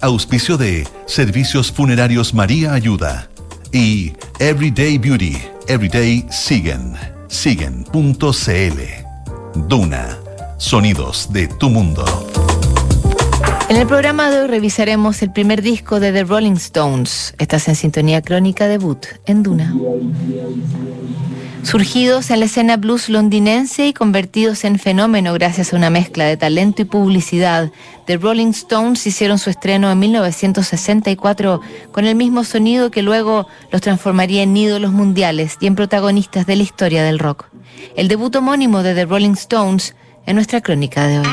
Auspicio de Servicios Funerarios María Ayuda y Everyday Beauty, Everyday Siguen, siguen.cl. Duna, sonidos de tu mundo. En el programa de hoy revisaremos el primer disco de The Rolling Stones. Estás en sintonía crónica debut en Duna. Surgidos en la escena blues londinense y convertidos en fenómeno gracias a una mezcla de talento y publicidad, The Rolling Stones hicieron su estreno en 1964 con el mismo sonido que luego los transformaría en ídolos mundiales y en protagonistas de la historia del rock. El debut homónimo de The Rolling Stones en nuestra crónica de hoy.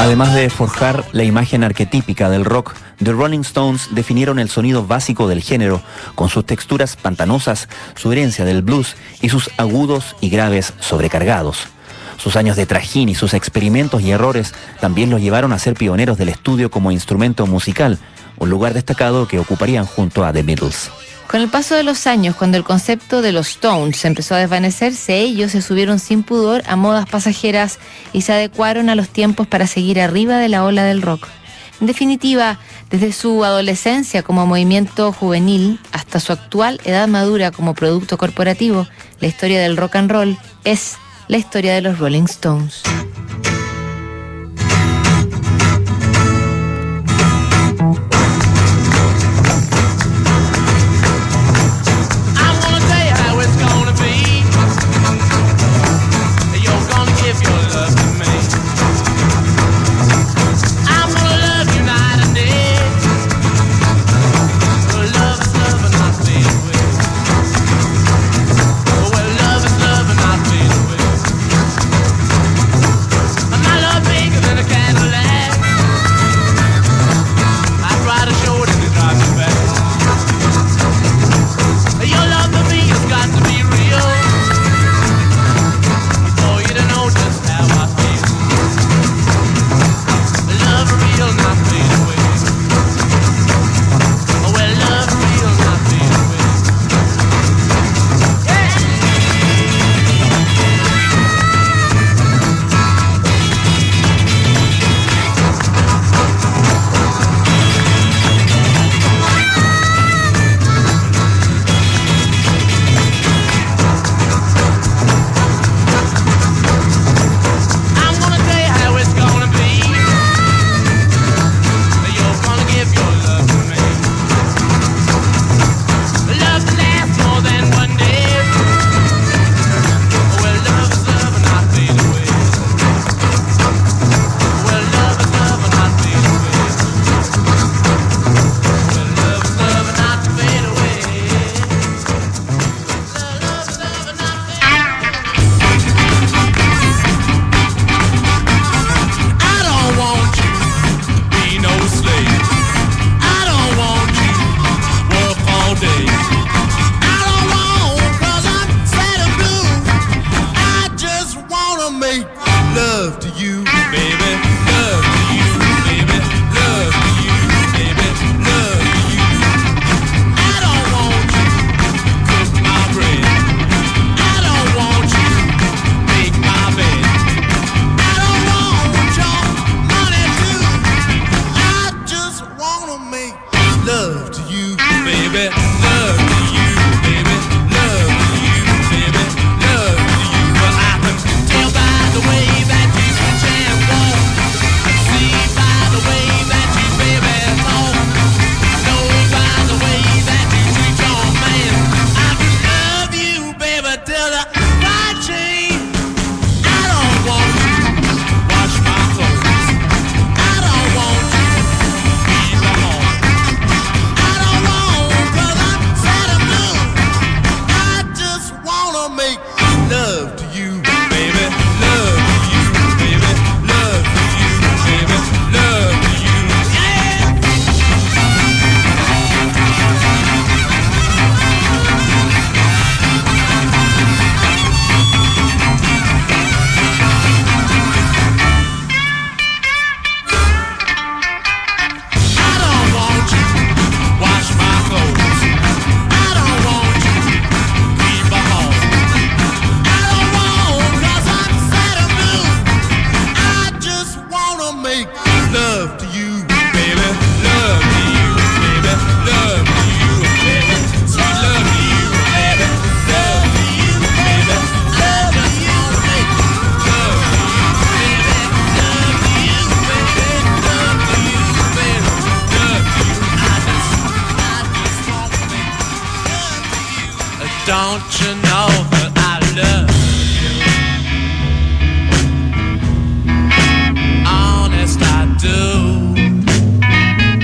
Además de forjar la imagen arquetípica del rock, The Rolling Stones definieron el sonido básico del género, con sus texturas pantanosas, su herencia del blues y sus agudos y graves sobrecargados. Sus años de trajín y sus experimentos y errores también los llevaron a ser pioneros del estudio como instrumento musical, un lugar destacado que ocuparían junto a The Beatles. Con el paso de los años, cuando el concepto de los Stones empezó a desvanecerse, ellos se subieron sin pudor a modas pasajeras y se adecuaron a los tiempos para seguir arriba de la ola del rock. En definitiva, desde su adolescencia como movimiento juvenil hasta su actual edad madura como producto corporativo, la historia del rock and roll es la historia de los Rolling Stones.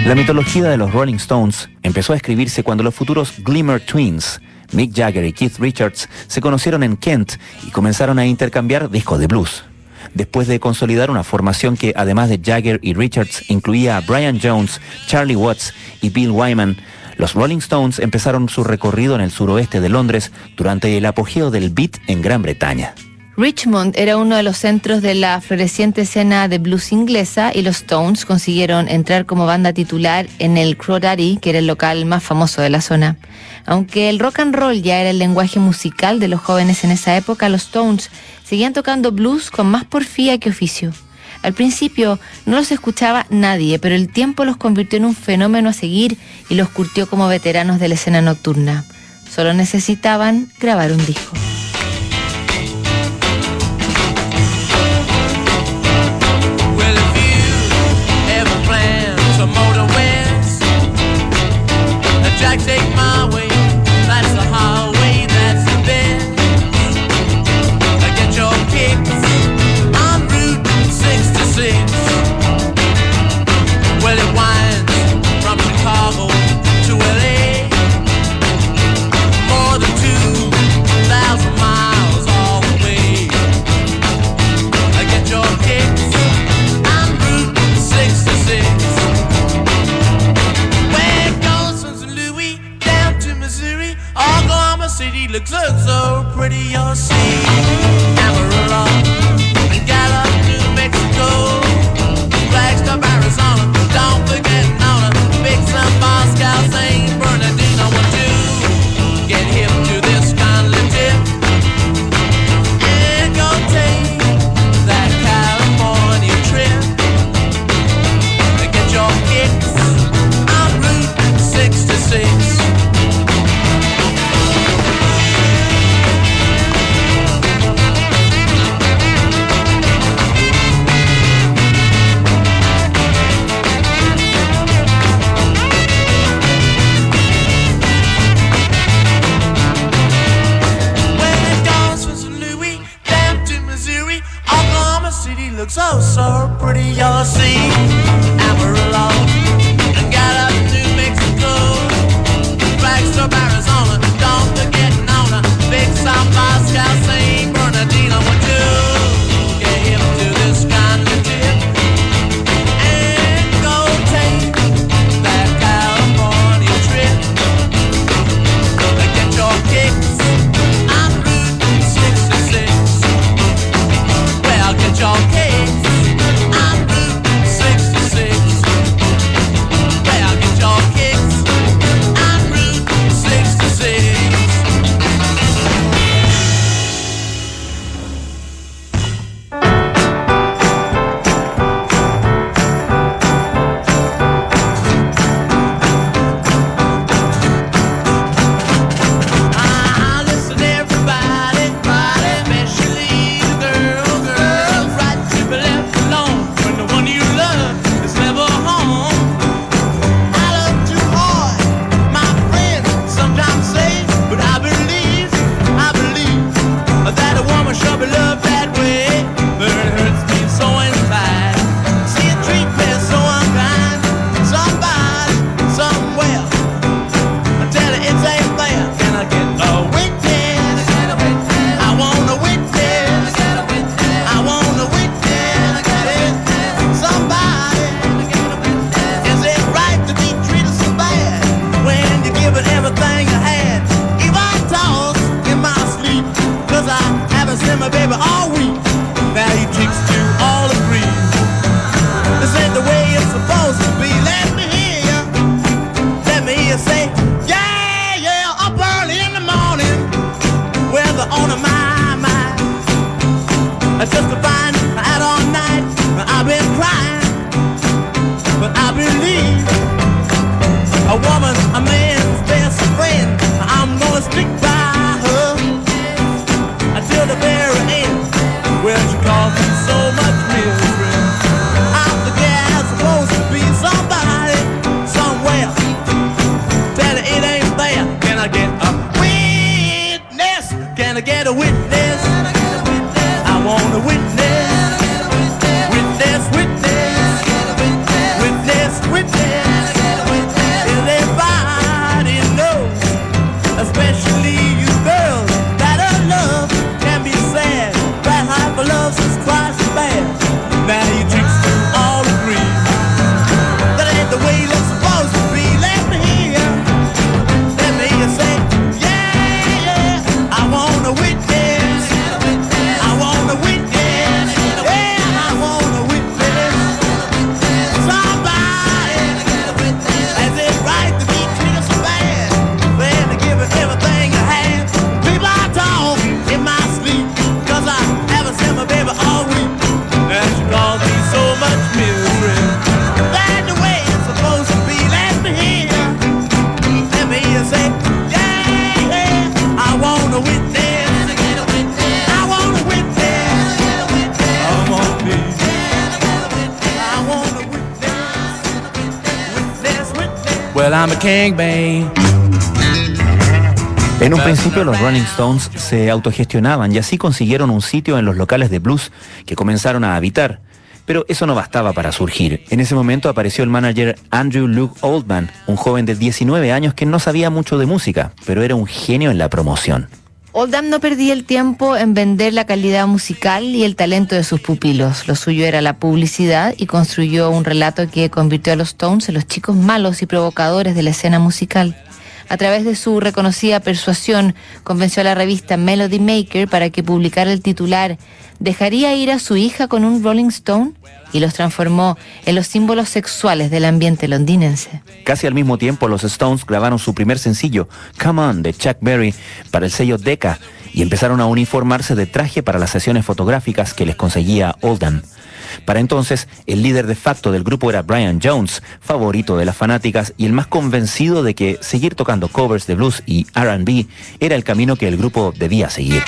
La mitología de los Rolling Stones empezó a escribirse cuando los futuros Glimmer Twins, Mick Jagger y Keith Richards, se conocieron en Kent y comenzaron a intercambiar discos de blues. Después de consolidar una formación que, además de Jagger y Richards, incluía a Brian Jones, Charlie Watts y Bill Wyman, los Rolling Stones empezaron su recorrido en el suroeste de Londres durante el apogeo del beat en Gran Bretaña. Richmond era uno de los centros de la floreciente escena de blues inglesa y los Stones consiguieron entrar como banda titular en el Crawdaddy, que era el local más famoso de la zona. Aunque el rock and roll ya era el lenguaje musical de los jóvenes en esa época, los Stones seguían tocando blues con más porfía que oficio. Al principio no los escuchaba nadie, pero el tiempo los convirtió en un fenómeno a seguir y los curtió como veteranos de la escena nocturna. Solo necesitaban grabar un disco. like they when she. En un principio los Rolling Stones se autogestionaban y así consiguieron un sitio en los locales de blues que comenzaron a habitar. Pero eso no bastaba para surgir. En ese momento apareció el manager Andrew Luke Oldman, un joven de 19 años que no sabía mucho de música, pero era un genio en la promoción. Oldham no perdía el tiempo en vender la calidad musical y el talento de sus pupilos. Lo suyo era la publicidad y construyó un relato que convirtió a los Stones en los chicos malos y provocadores de la escena musical. A través de su reconocida persuasión, convenció a la revista Melody Maker para que publicara el titular ¿Dejaría ir a su hija con un Rolling Stone? y los transformó en los símbolos sexuales del ambiente londinense. Casi al mismo tiempo, los Stones grabaron su primer sencillo, Come On, de Chuck Berry, para el sello Decca, y empezaron a uniformarse de traje para las sesiones fotográficas que les conseguía Oldham. Para entonces, el líder de facto del grupo era Brian Jones, favorito de las fanáticas y el más convencido de que seguir tocando covers de blues y RB era el camino que el grupo debía seguir.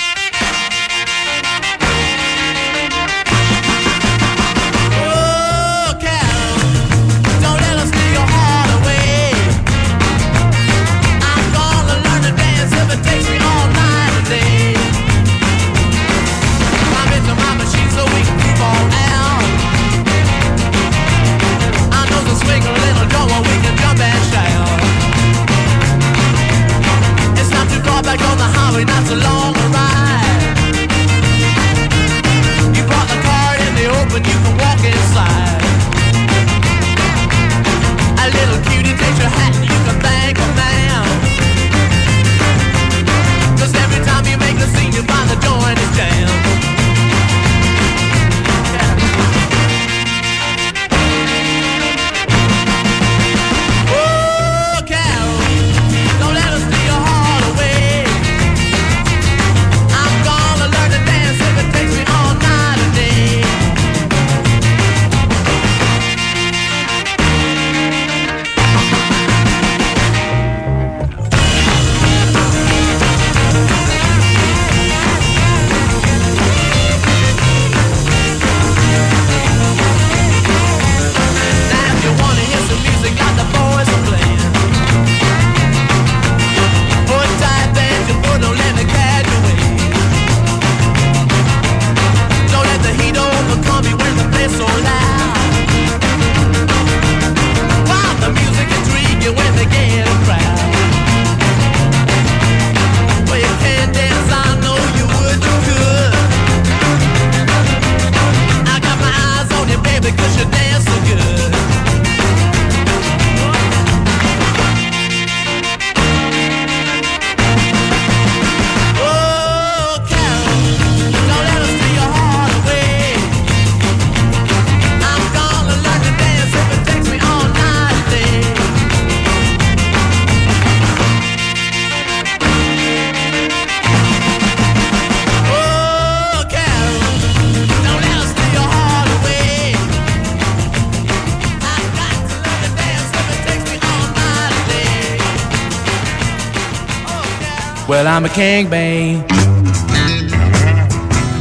I'm a king bee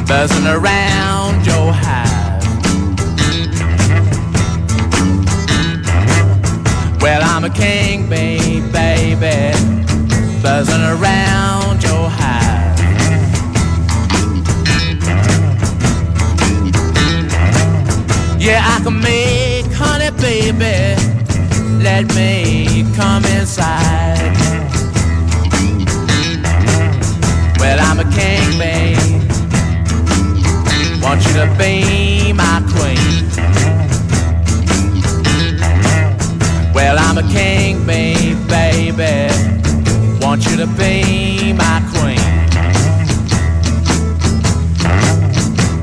buzzing around your hive. Well, I'm a king bee, baby, buzzing around your hive. Yeah, I can make honey, baby. Let me come inside. I'm a king, babe. Want you to be my queen. Well, I'm a king, babe, baby. Want you to be my queen.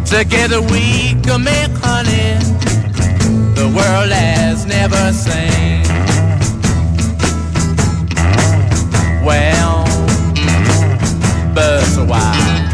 Together we can make honey the world has never seen. Well, buzz a while.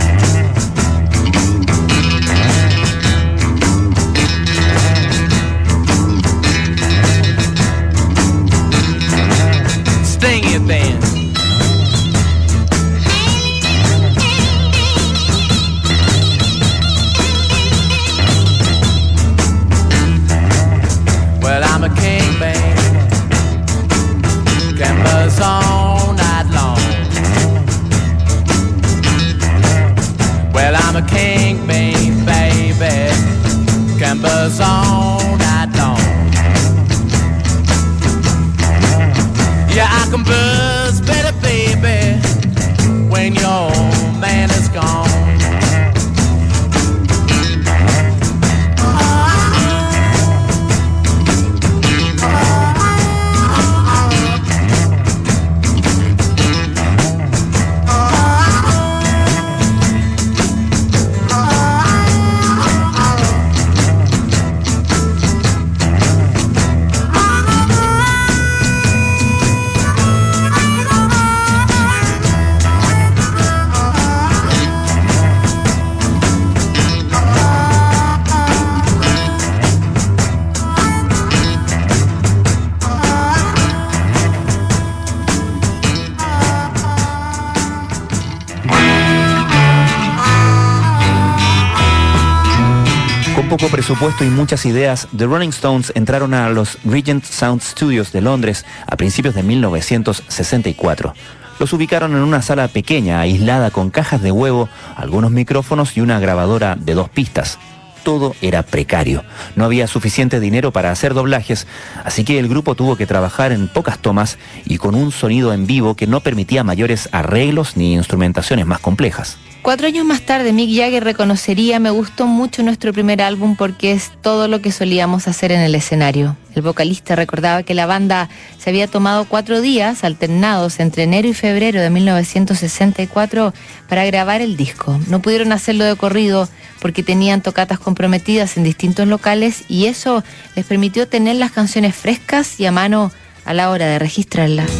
Presupuesto y muchas ideas, The Rolling Stones entraron a los Regent Sound Studios de Londres a principios de 1964. Los ubicaron en una sala pequeña, aislada con cajas de huevo, algunos micrófonos y una grabadora de dos pistas. Todo era precario. No había suficiente dinero para hacer doblajes, así que el grupo tuvo que trabajar en pocas tomas y con un sonido en vivo que no permitía mayores arreglos ni instrumentaciones más complejas. Cuatro años más tarde, Mick Jagger reconocería, me gustó mucho nuestro primer álbum porque es todo lo que solíamos hacer en el escenario. El vocalista recordaba que la banda se había tomado cuatro días alternados entre enero y febrero de 1964 para grabar el disco. No pudieron hacerlo de corrido porque tenían tocatas comprometidas en distintos locales y eso les permitió tener las canciones frescas y a mano a la hora de registrarlas.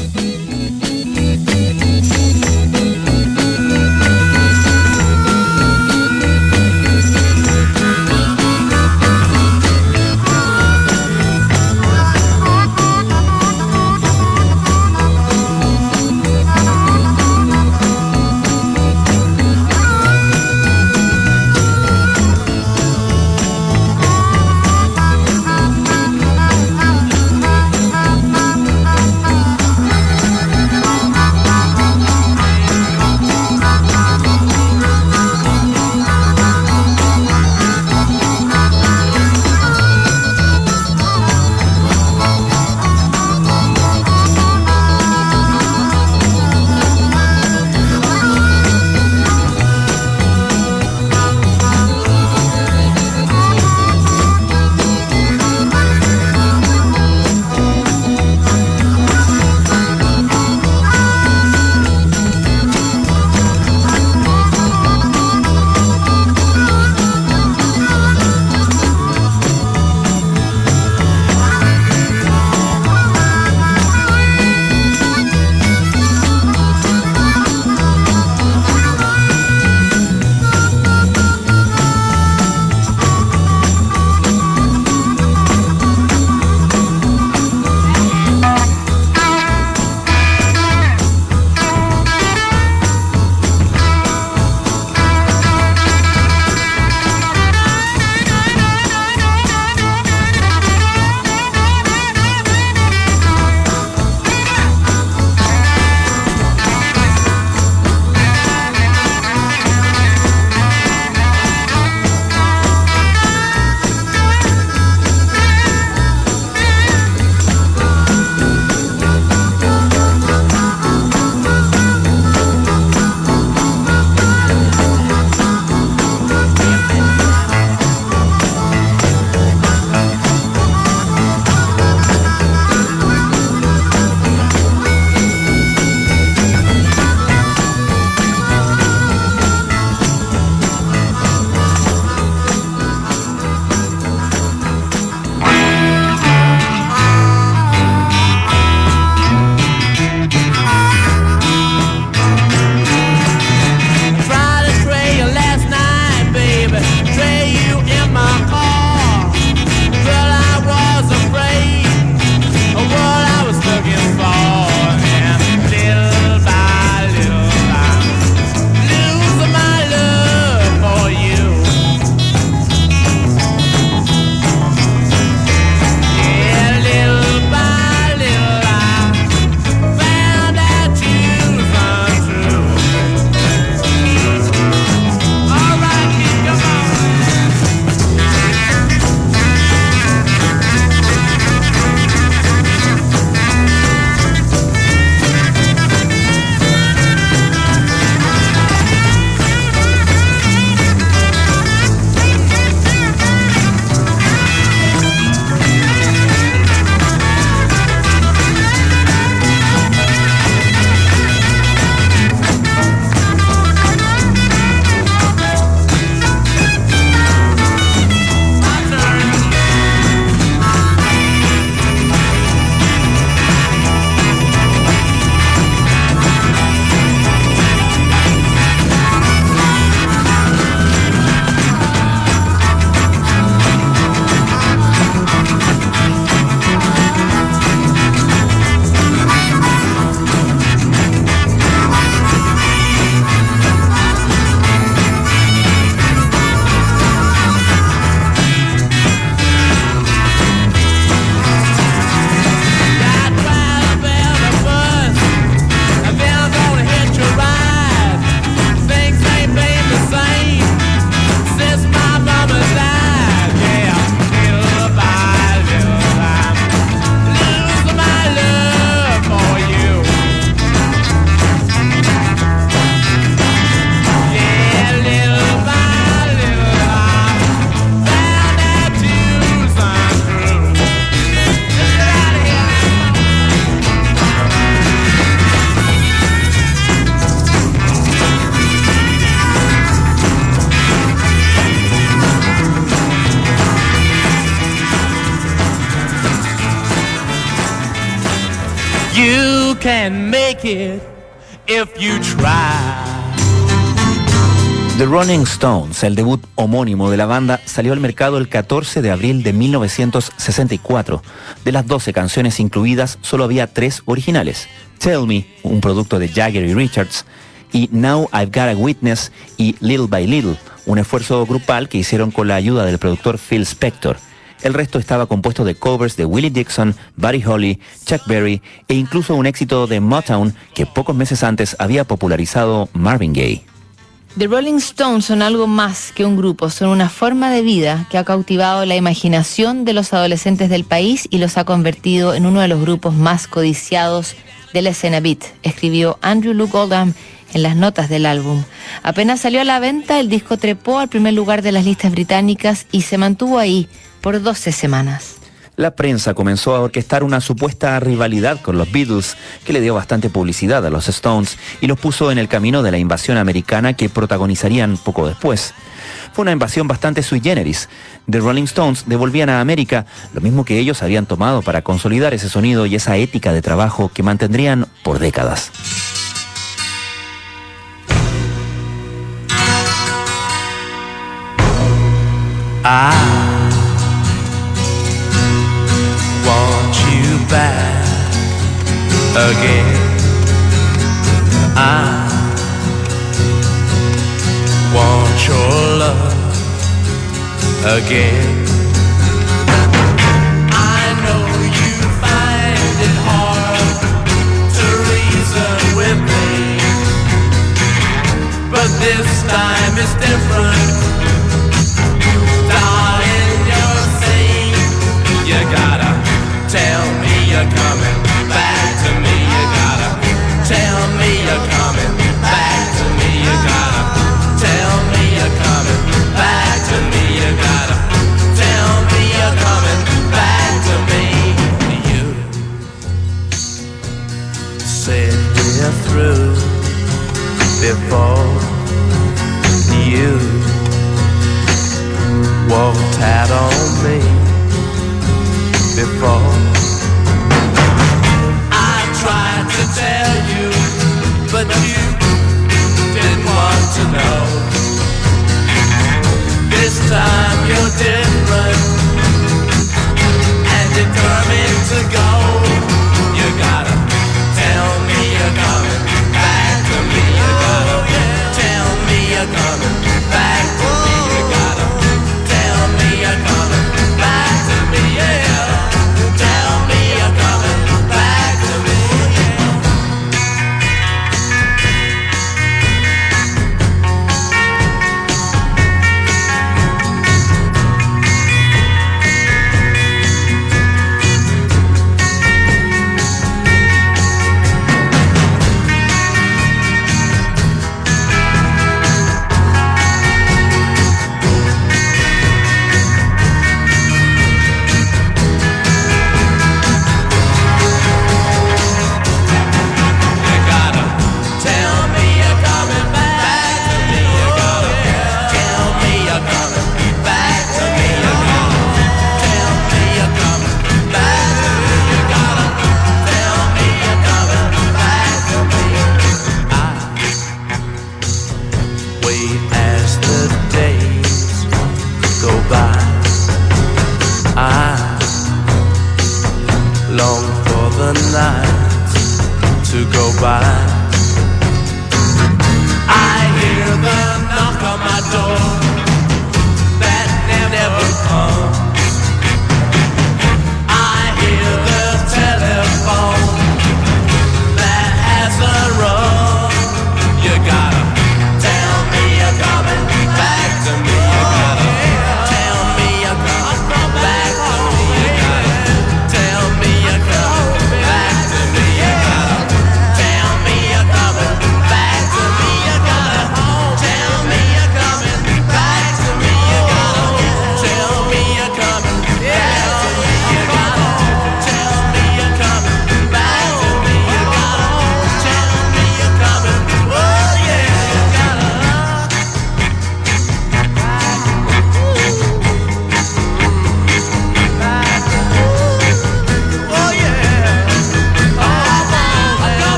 The Rolling Stones, el debut homónimo de la banda, salió al mercado el 14 de abril de 1964. De las 12 canciones incluidas, solo había tres originales. Tell Me, un producto de Jagger y Richards, y Now I've Got a Witness y Little by Little, un esfuerzo grupal que hicieron con la ayuda del productor Phil Spector. El resto estaba compuesto de covers de Willie Dixon, Buddy Holly, Chuck Berry e incluso un éxito de Motown que pocos meses antes había popularizado Marvin Gaye. The Rolling Stones son algo más que un grupo, son una forma de vida que ha cautivado la imaginación de los adolescentes del país y los ha convertido en uno de los grupos más codiciados de la escena beat, escribió Andrew Luke Oldham en las notas del álbum. Apenas salió a la venta, el disco trepó al primer lugar de las listas británicas y se mantuvo ahí por 12 semanas. La prensa comenzó a orquestar una supuesta rivalidad con los Beatles, que le dio bastante publicidad a los Stones y los puso en el camino de la invasión americana que protagonizarían poco después. Fue una invasión bastante sui generis. The Rolling Stones devolvían a América lo mismo que ellos habían tomado para consolidar ese sonido y esa ética de trabajo que mantendrían por décadas. want back again. I want your love again. I know you find it hard to reason with me, but this time is different.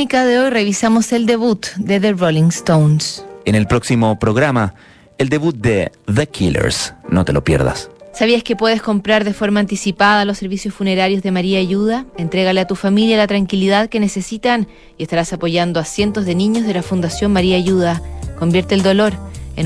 Crónica de hoy revisamos el debut de The Rolling Stones. En el próximo programa, el debut de The Killers. No te lo pierdas. ¿Sabías que puedes comprar de forma anticipada los servicios funerarios de María Ayuda? Entrégale a tu familia la tranquilidad que necesitan y estarás apoyando a cientos de niños de la Fundación María Ayuda. Convierte el dolor